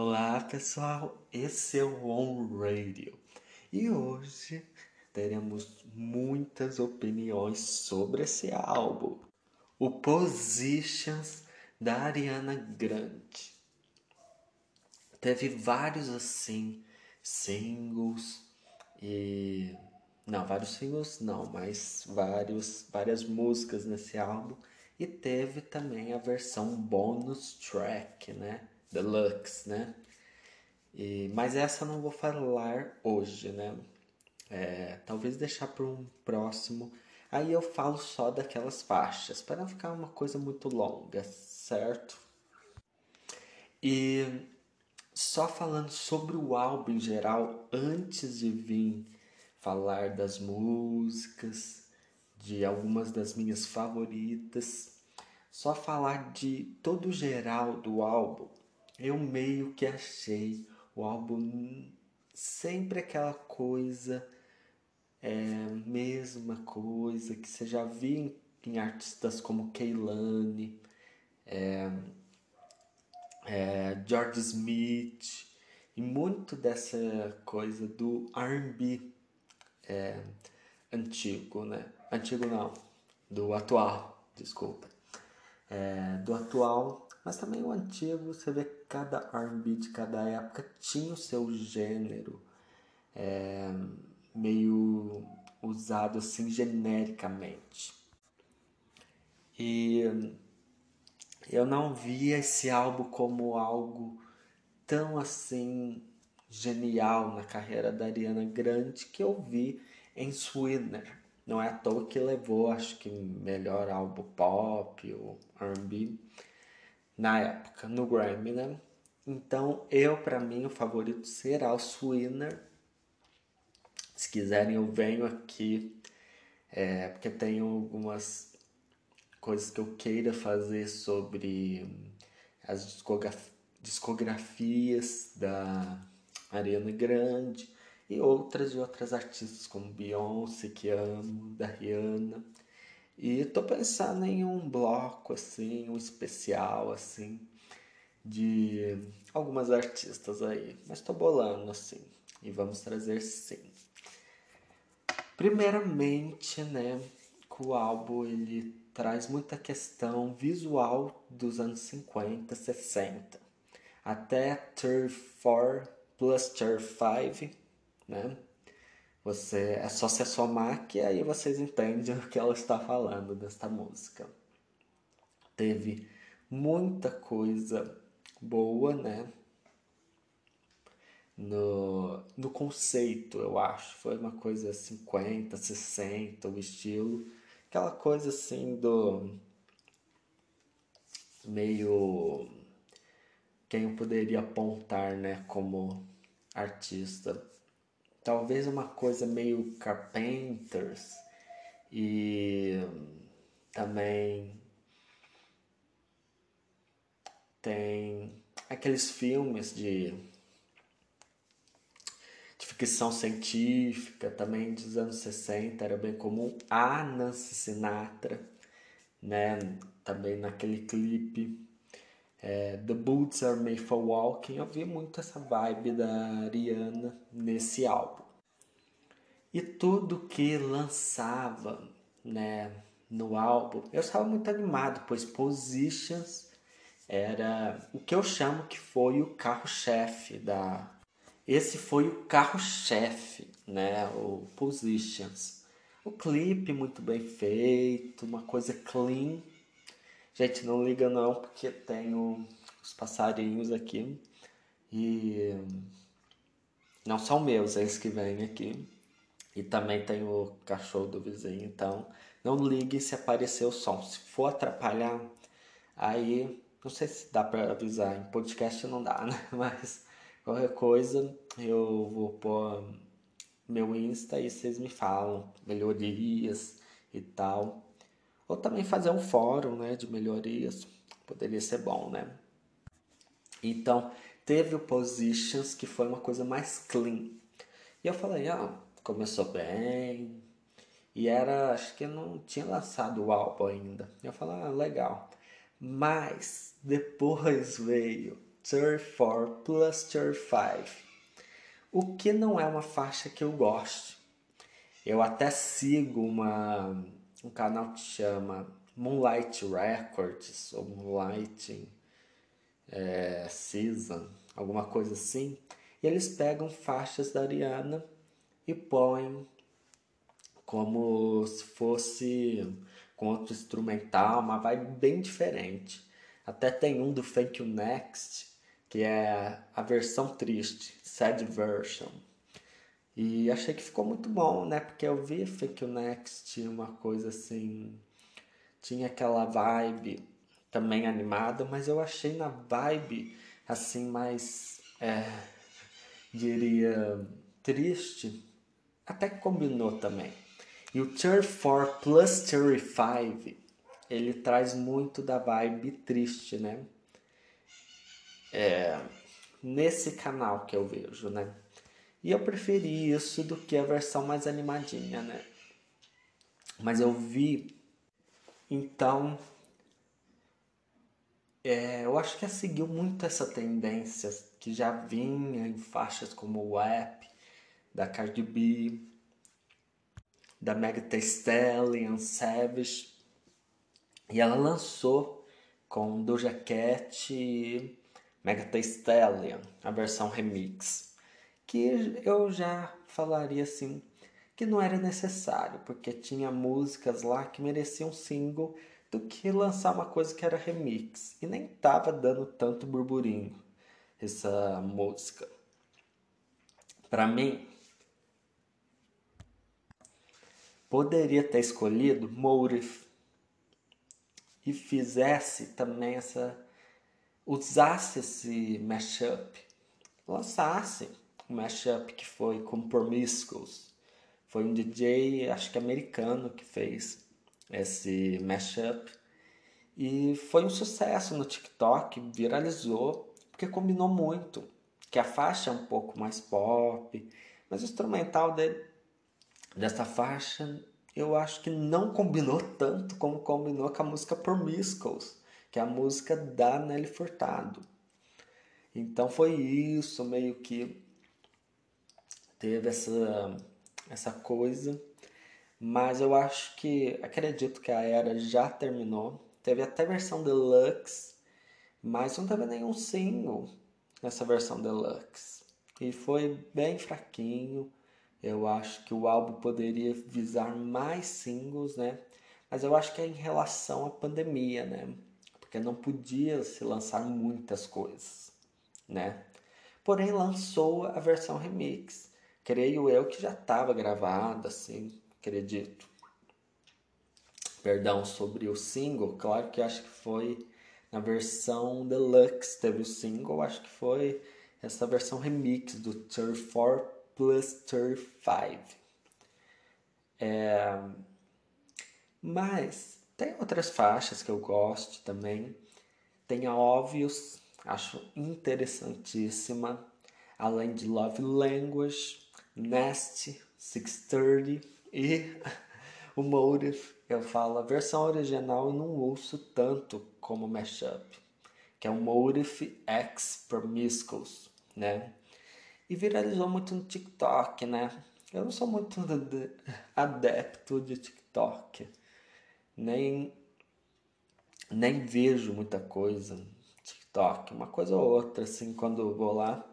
Olá pessoal, esse é o On Radio e hoje teremos muitas opiniões sobre esse álbum, o Positions da Ariana Grande. Teve vários assim singles e não, vários singles não, mas vários várias músicas nesse álbum e teve também a versão bonus track, né? Deluxe, né? E, mas essa eu não vou falar hoje, né? É, talvez deixar para um próximo. Aí eu falo só daquelas faixas, para não ficar uma coisa muito longa, certo? E só falando sobre o álbum em geral, antes de vir falar das músicas, de algumas das minhas favoritas, só falar de todo geral do álbum eu meio que achei o álbum sempre aquela coisa, é, mesma coisa que você já viu em, em artistas como Kehlani, é, é, George Smith, e muito dessa coisa do R&B é, antigo, né? Antigo não, do atual, desculpa. É, do atual mas também o antigo, você vê que cada R&B de cada época tinha o seu gênero é, meio usado assim genericamente. E eu não via esse álbum como algo tão assim genial na carreira da Ariana Grande que eu vi em Sweetener. Não é à toa que levou, acho que melhor álbum pop ou R&B na época, no Grammy, né? Então, eu, para mim, o favorito será o Swinner. Se quiserem, eu venho aqui, é, porque tenho algumas coisas que eu queira fazer sobre as discografias da Ariana Grande e outras de outras artistas como Beyoncé, que amo, da Rihanna. E tô pensando em um bloco assim, um especial assim de algumas artistas aí, mas tô bolando assim e vamos trazer sim. Primeiramente, né, o álbum ele traz muita questão visual dos anos 50, 60, até 34 plus 35, né? Você é só se somar que aí vocês entendem o que ela está falando desta música. Teve muita coisa boa, né? No, no conceito, eu acho. Foi uma coisa 50, 60, o estilo. Aquela coisa assim do. meio. Quem eu poderia apontar, né? Como artista talvez uma coisa meio Carpenters e também tem aqueles filmes de, de ficção científica também dos anos 60 era bem comum. A Nancy Sinatra né também naquele clipe é, The Boots Are Made for Walking, eu vi muito essa vibe da Ariana nesse álbum. E tudo que lançava né, no álbum, eu estava muito animado, pois Positions era o que eu chamo que foi o carro-chefe da. Esse foi o carro-chefe, né? O Positions. O clipe muito bem feito, uma coisa clean Gente, não liga não, porque tenho os passarinhos aqui e não são meus, eles que vêm aqui. E também tem o cachorro do vizinho, então não ligue se aparecer o som. Se for atrapalhar, aí não sei se dá para avisar, em podcast não dá, né? Mas qualquer coisa eu vou pôr meu Insta e vocês me falam melhorias e tal. Ou também fazer um fórum né, de melhorias, poderia ser bom, né? Então, teve o Positions, que foi uma coisa mais clean. E eu falei, ah, começou bem. E era, acho que não tinha lançado o álbum ainda. Eu falei, ah, legal. Mas depois veio 34 plus 35. O que não é uma faixa que eu gosto. Eu até sigo uma, um canal que chama Moonlight Records ou Moonlight é, Season, alguma coisa assim. E eles pegam faixas da Ariana e põem como se fosse com outro instrumental, uma vibe bem diferente. Até tem um do Thank You Next, que é a versão triste, sad version. E achei que ficou muito bom, né? Porque eu vi Thank You Next, uma coisa assim, tinha aquela vibe também animada, mas eu achei na vibe assim mais, é, diria, triste, até que combinou também. E o 34 plus 35, ele traz muito da vibe triste, né? É, nesse canal que eu vejo, né? E eu preferi isso do que a versão mais animadinha, né? Mas eu vi, então, é, eu acho que ela seguiu muito essa tendência que já vinha em faixas como o App, da Cardi B, da Meg Thee Stallion, Savage. E ela lançou com Doja Cat e Meg Thee Stallion, a versão remix. Que eu já falaria assim, que não era necessário, porque tinha músicas lá que mereciam single do que lançar uma coisa que era remix. E nem tava dando tanto burburinho essa música. Para mim, poderia ter escolhido Motive e fizesse também essa usasse esse mashup, lançasse um mashup que foi com Promiscuous. Foi um DJ, acho que americano, que fez esse mashup. E foi um sucesso no TikTok, viralizou, porque combinou muito. Que a faixa é um pouco mais pop, mas o instrumental dele dessa faixa, eu acho que não combinou tanto como combinou com a música Promiscuous, que é a música da Nelly Furtado. Então foi isso, meio que teve essa, essa coisa. Mas eu acho que, acredito que a era já terminou. Teve até versão deluxe, mas não teve nenhum single nessa versão deluxe. E foi bem fraquinho. Eu acho que o álbum poderia visar mais singles, né? Mas eu acho que é em relação à pandemia, né? Porque não podia se lançar muitas coisas, né? Porém, lançou a versão remix. Creio eu que já estava gravada, assim, acredito. Perdão, sobre o single, claro que acho que foi na versão deluxe, teve o single, acho que foi essa versão remix do 34 plus 35. É... Mas tem outras faixas que eu gosto também. Tem a Óbvios, acho interessantíssima. Além de Love Language, Nasty, 630 e o Motive. Eu falo, a versão original eu não ouço tanto como mashup, que é o Motive X Promiscuous, né? e viralizou muito no TikTok, né? Eu não sou muito adepto de TikTok, nem, nem vejo muita coisa no TikTok, uma coisa ou outra, assim, quando eu vou lá.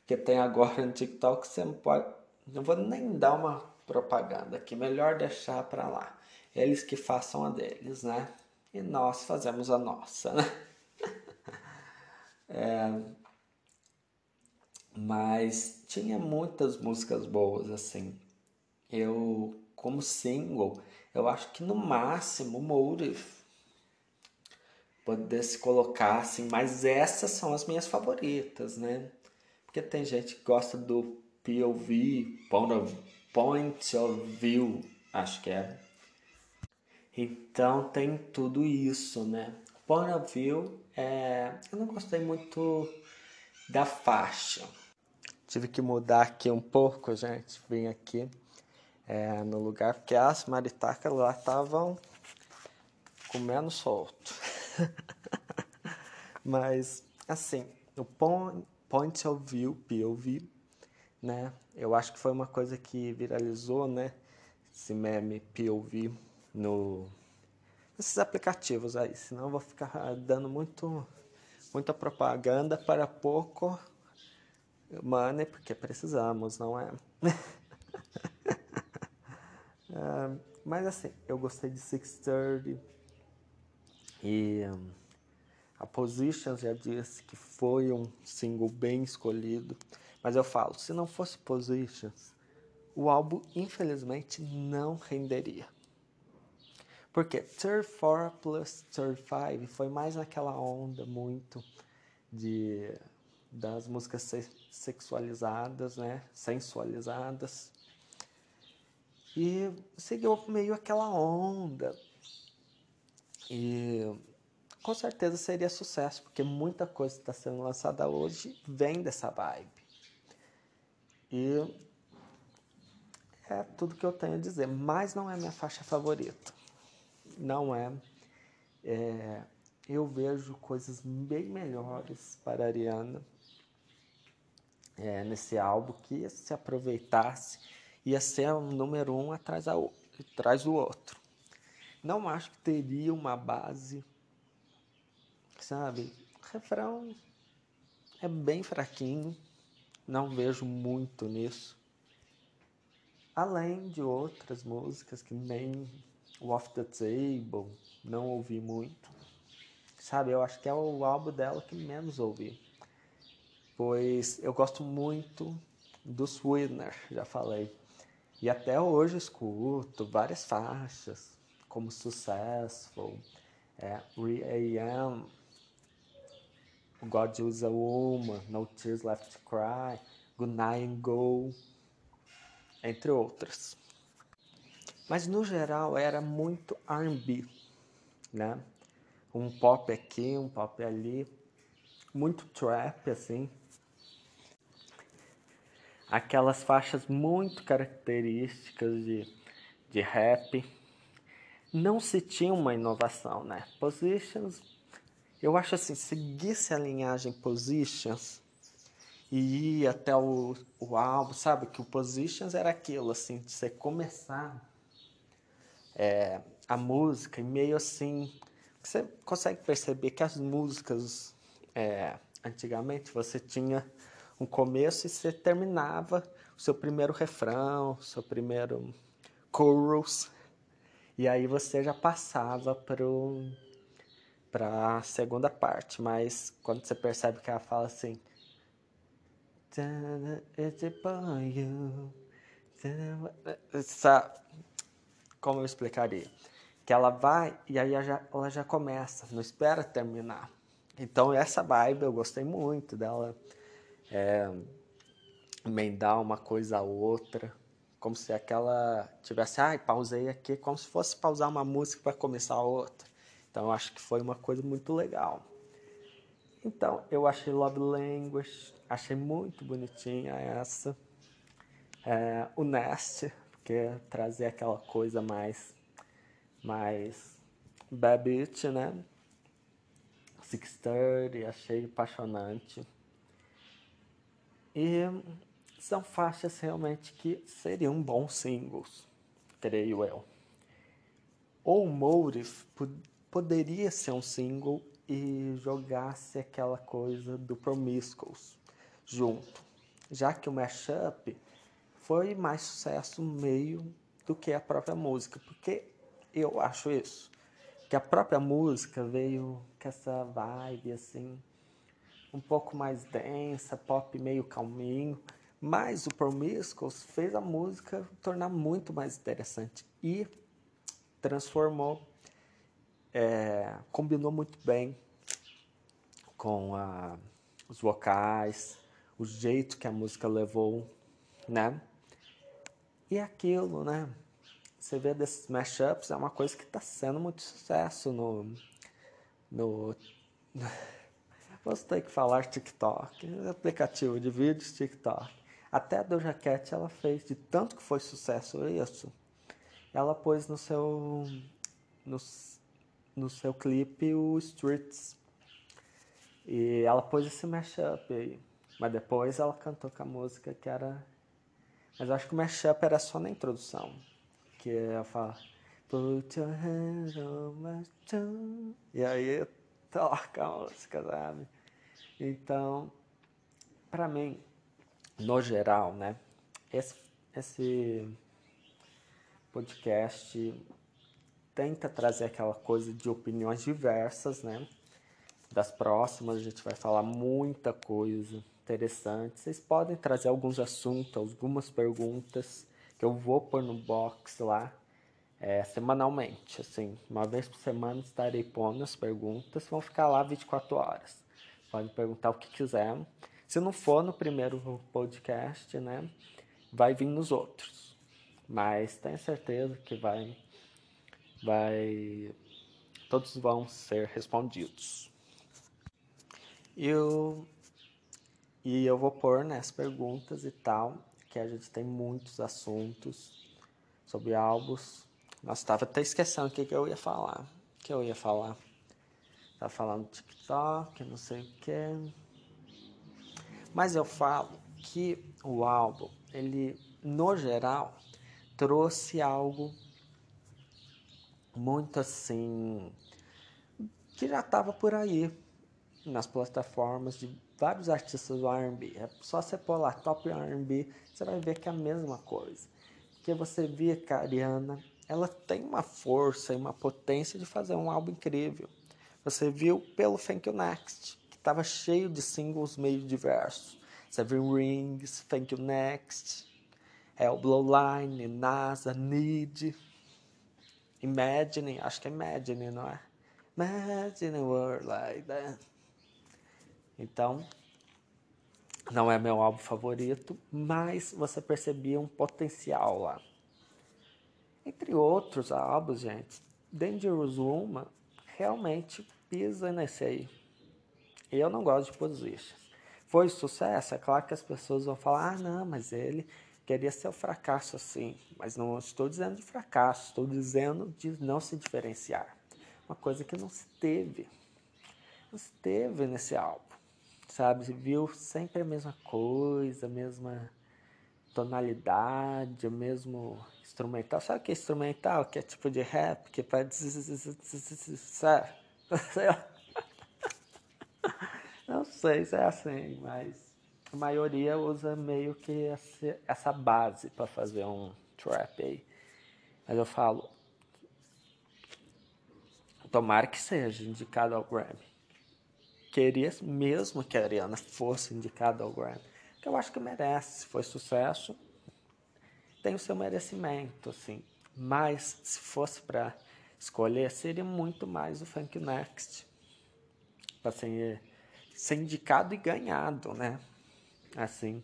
Porque tem agora no TikTok, você pode. Não vou nem dar uma propaganda aqui, melhor deixar para lá. Eles que façam a deles, né? E nós fazemos a nossa, né? é, mas tinha muitas músicas boas assim. Eu, como single, eu acho que no máximo Motive pudesse colocar assim, mas essas são as minhas favoritas, né? Porque tem gente que gosta do POV, Point of, point of View, acho que é. Então tem tudo isso, né? Point of View, é... eu não gostei muito da faixa Tive que mudar aqui um pouco, gente. Vim aqui é, no lugar, porque as maritacas lá estavam comendo solto. Mas, assim, o Point of View, POV, né? Eu acho que foi uma coisa que viralizou, né? Esse meme POV no nesses aplicativos aí, senão eu vou ficar dando muito muita propaganda para pouco money, porque precisamos, não é? uh, mas assim, eu gostei de 630 e um, a Positions já disse que foi um single bem escolhido, mas eu falo, se não fosse Positions, o álbum infelizmente não renderia. Porque 34 plus 35 foi mais naquela onda muito de das músicas sexualizadas, né, sensualizadas. E seguiu meio aquela onda. E com certeza seria sucesso, porque muita coisa que está sendo lançada hoje vem dessa vibe. E é tudo que eu tenho a dizer, mas não é minha faixa favorita não é. é eu vejo coisas bem melhores para a Ariana é, nesse álbum que se aproveitasse ia ser um número um atrás, a, atrás do outro. Não acho que teria uma base, sabe? O refrão é bem fraquinho, não vejo muito nisso. Além de outras músicas que nem o Off the Table, não ouvi muito. Sabe, eu acho que é o álbum dela que menos ouvi. Pois eu gosto muito do Sweetener, já falei. E até hoje escuto várias faixas, como Successful, é, Re-AM, God Use a Woman, No Tears Left to Cry, Good Night and Go, entre outras. Mas no geral era muito R&B, né? Um pop aqui, um pop ali, muito trap assim. Aquelas faixas muito características de, de rap. Não se tinha uma inovação, né? Positions, eu acho assim, seguisse a linhagem Positions e ir até o, o álbum, sabe? Que o Positions era aquilo, assim, de você começar é, a música e meio assim. Você consegue perceber que as músicas é, antigamente você tinha um começo e você terminava o seu primeiro refrão, o seu primeiro chorus, e aí você já passava para para a segunda parte, mas quando você percebe que ela fala assim, essa como eu explicaria? Que ela vai e aí ela já, ela já começa, não espera terminar. Então essa vibe eu gostei muito dela é, emendar uma coisa a outra, como se aquela tivesse, ai, ah, pausei aqui, como se fosse pausar uma música para começar a outra. Então acho que foi uma coisa muito legal. Então, eu achei Love Language, achei muito bonitinha essa. É, o Nest, porque trazer aquela coisa mais mais bad beat, né? 630, achei apaixonante. E são faixas realmente que seriam bons singles, creio eu. Ou Motive poderia ser um single e jogasse aquela coisa do Promiscuous junto, já que o mashup foi mais sucesso meio do que a própria música, porque eu acho isso, que a própria música veio com essa vibe assim, um pouco mais densa, pop meio calminho, mas o Promiscuous fez a música tornar muito mais interessante e transformou, é, combinou muito bem com a, os vocais, o jeito que a música levou, né? E aquilo, né? Você vê desses mashups, é uma coisa que está sendo muito sucesso no. no Vamos ter que falar TikTok, aplicativo de vídeos TikTok. Até a Doja Cat ela fez, de tanto que foi sucesso isso, ela pôs no seu, no, no seu clipe o Streets. E ela pôs esse mashup aí. Mas depois ela cantou com a música que era. Mas eu acho que o mashup era só na introdução. Que ela fala. Put your hands on my tongue. E aí toca a música, sabe? Então, para mim, no geral, né? Esse, esse podcast tenta trazer aquela coisa de opiniões diversas, né? Das próximas a gente vai falar muita coisa interessante. Vocês podem trazer alguns assuntos, algumas perguntas que eu vou pôr no box lá é, semanalmente. Assim, uma vez por semana estarei pondo as perguntas, vão ficar lá 24 horas. Podem perguntar o que quiser. Se não for no primeiro podcast, né, vai vir nos outros. Mas tenho certeza que vai vai todos vão ser respondidos. Eu e eu vou pôr né, perguntas e tal, que a gente tem muitos assuntos sobre álbuns. Nossa, estava até esquecendo o que, que eu ia falar. O que eu ia falar? Tava falando TikTok, não sei o que. Mas eu falo que o álbum, ele, no geral, trouxe algo muito assim que já estava por aí nas plataformas de vários artistas do R&B. É só você pôr lá top R&B, você vai ver que é a mesma coisa. Porque você via que a Ariana, ela tem uma força e uma potência de fazer um álbum incrível. Você viu pelo Thank You Next, que estava cheio de singles meio diversos. Seven Rings, Thank You Next, é o Blowline, NASA, Need, Imagine, acho que é Imagine, não é? Imagine a world like that. Então, não é meu álbum favorito, mas você percebia um potencial lá. Entre outros álbuns, gente, Dangerous Woman realmente pisa nesse aí. Eu não gosto de Positions. Foi sucesso? É claro que as pessoas vão falar, ah, não, mas ele queria ser o fracasso assim, mas não estou dizendo de fracasso, estou dizendo de não se diferenciar. Uma coisa que não se teve, não se teve nesse álbum, sabe? Você viu sempre a mesma coisa, a mesma tonalidade, o mesmo instrumental. Sabe o que é instrumental? Que é tipo de rap, que faz. Sabe? Não sei se é assim, mas a maioria usa meio que essa base para fazer um trap aí. Mas eu falo, tomara que seja indicado ao Grammy. Queria mesmo que a Ariana fosse indicada ao Grammy. Que eu acho que merece. Foi sucesso, tem o seu merecimento, assim. Mas se fosse para escolher, seria muito mais o Funk Next. Assim, ser indicado e ganhado, né? Assim.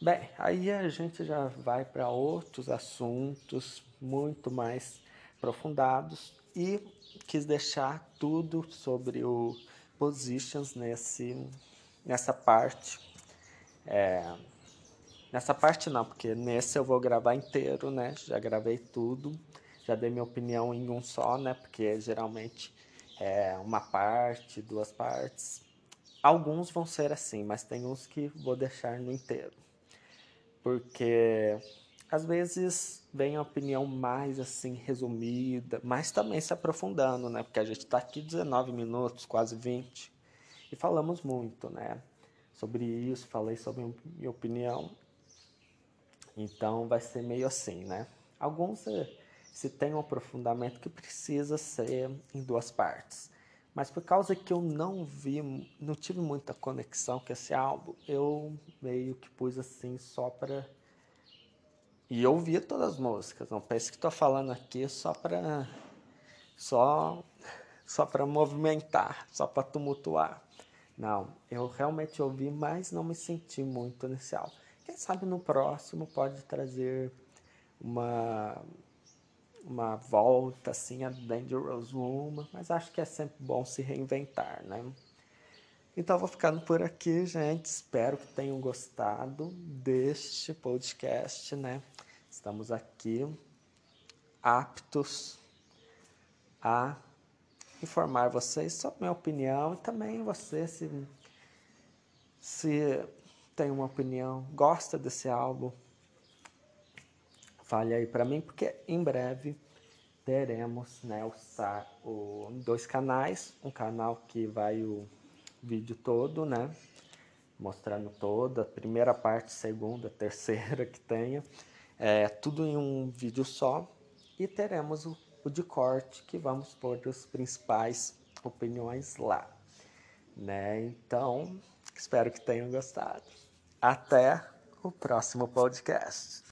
Bem, aí a gente já vai para outros assuntos muito mais aprofundados e quis deixar tudo sobre o positions nesse nessa parte. É, nessa parte não, porque nesse eu vou gravar inteiro, né? Já gravei tudo, já dei minha opinião em um só, né? Porque geralmente é uma parte, duas partes. Alguns vão ser assim, mas tem uns que vou deixar no inteiro. Porque às vezes vem a opinião mais assim resumida, mas também se aprofundando, né? Porque a gente está aqui 19 minutos, quase 20, e falamos muito, né? Sobre isso, falei sobre minha opinião. Então vai ser meio assim, né? Alguns eh, se tem um aprofundamento que precisa ser em duas partes. Mas por causa que eu não vi, não tive muita conexão com esse álbum, eu meio que pus assim só para e eu ouvia todas as músicas, não pense que estou falando aqui só para só só para movimentar, só para tumultuar. Não, eu realmente ouvi, mas não me senti muito nesse álbum. Quem sabe no próximo pode trazer uma uma volta assim a Dangerous Woman, mas acho que é sempre bom se reinventar, né? Então vou ficando por aqui, gente. Espero que tenham gostado deste podcast, né? Estamos aqui aptos a informar vocês sobre minha opinião e também você se, se tem uma opinião, gosta desse álbum, fale aí para mim, porque em breve teremos né, o, o, dois canais, um canal que vai o vídeo todo, né? Mostrando toda, a primeira parte, segunda, terceira que tenha, é, tudo em um vídeo só. E teremos o, o de corte, que vamos pôr as principais opiniões lá. Né? Então, espero que tenham gostado. Até o próximo podcast.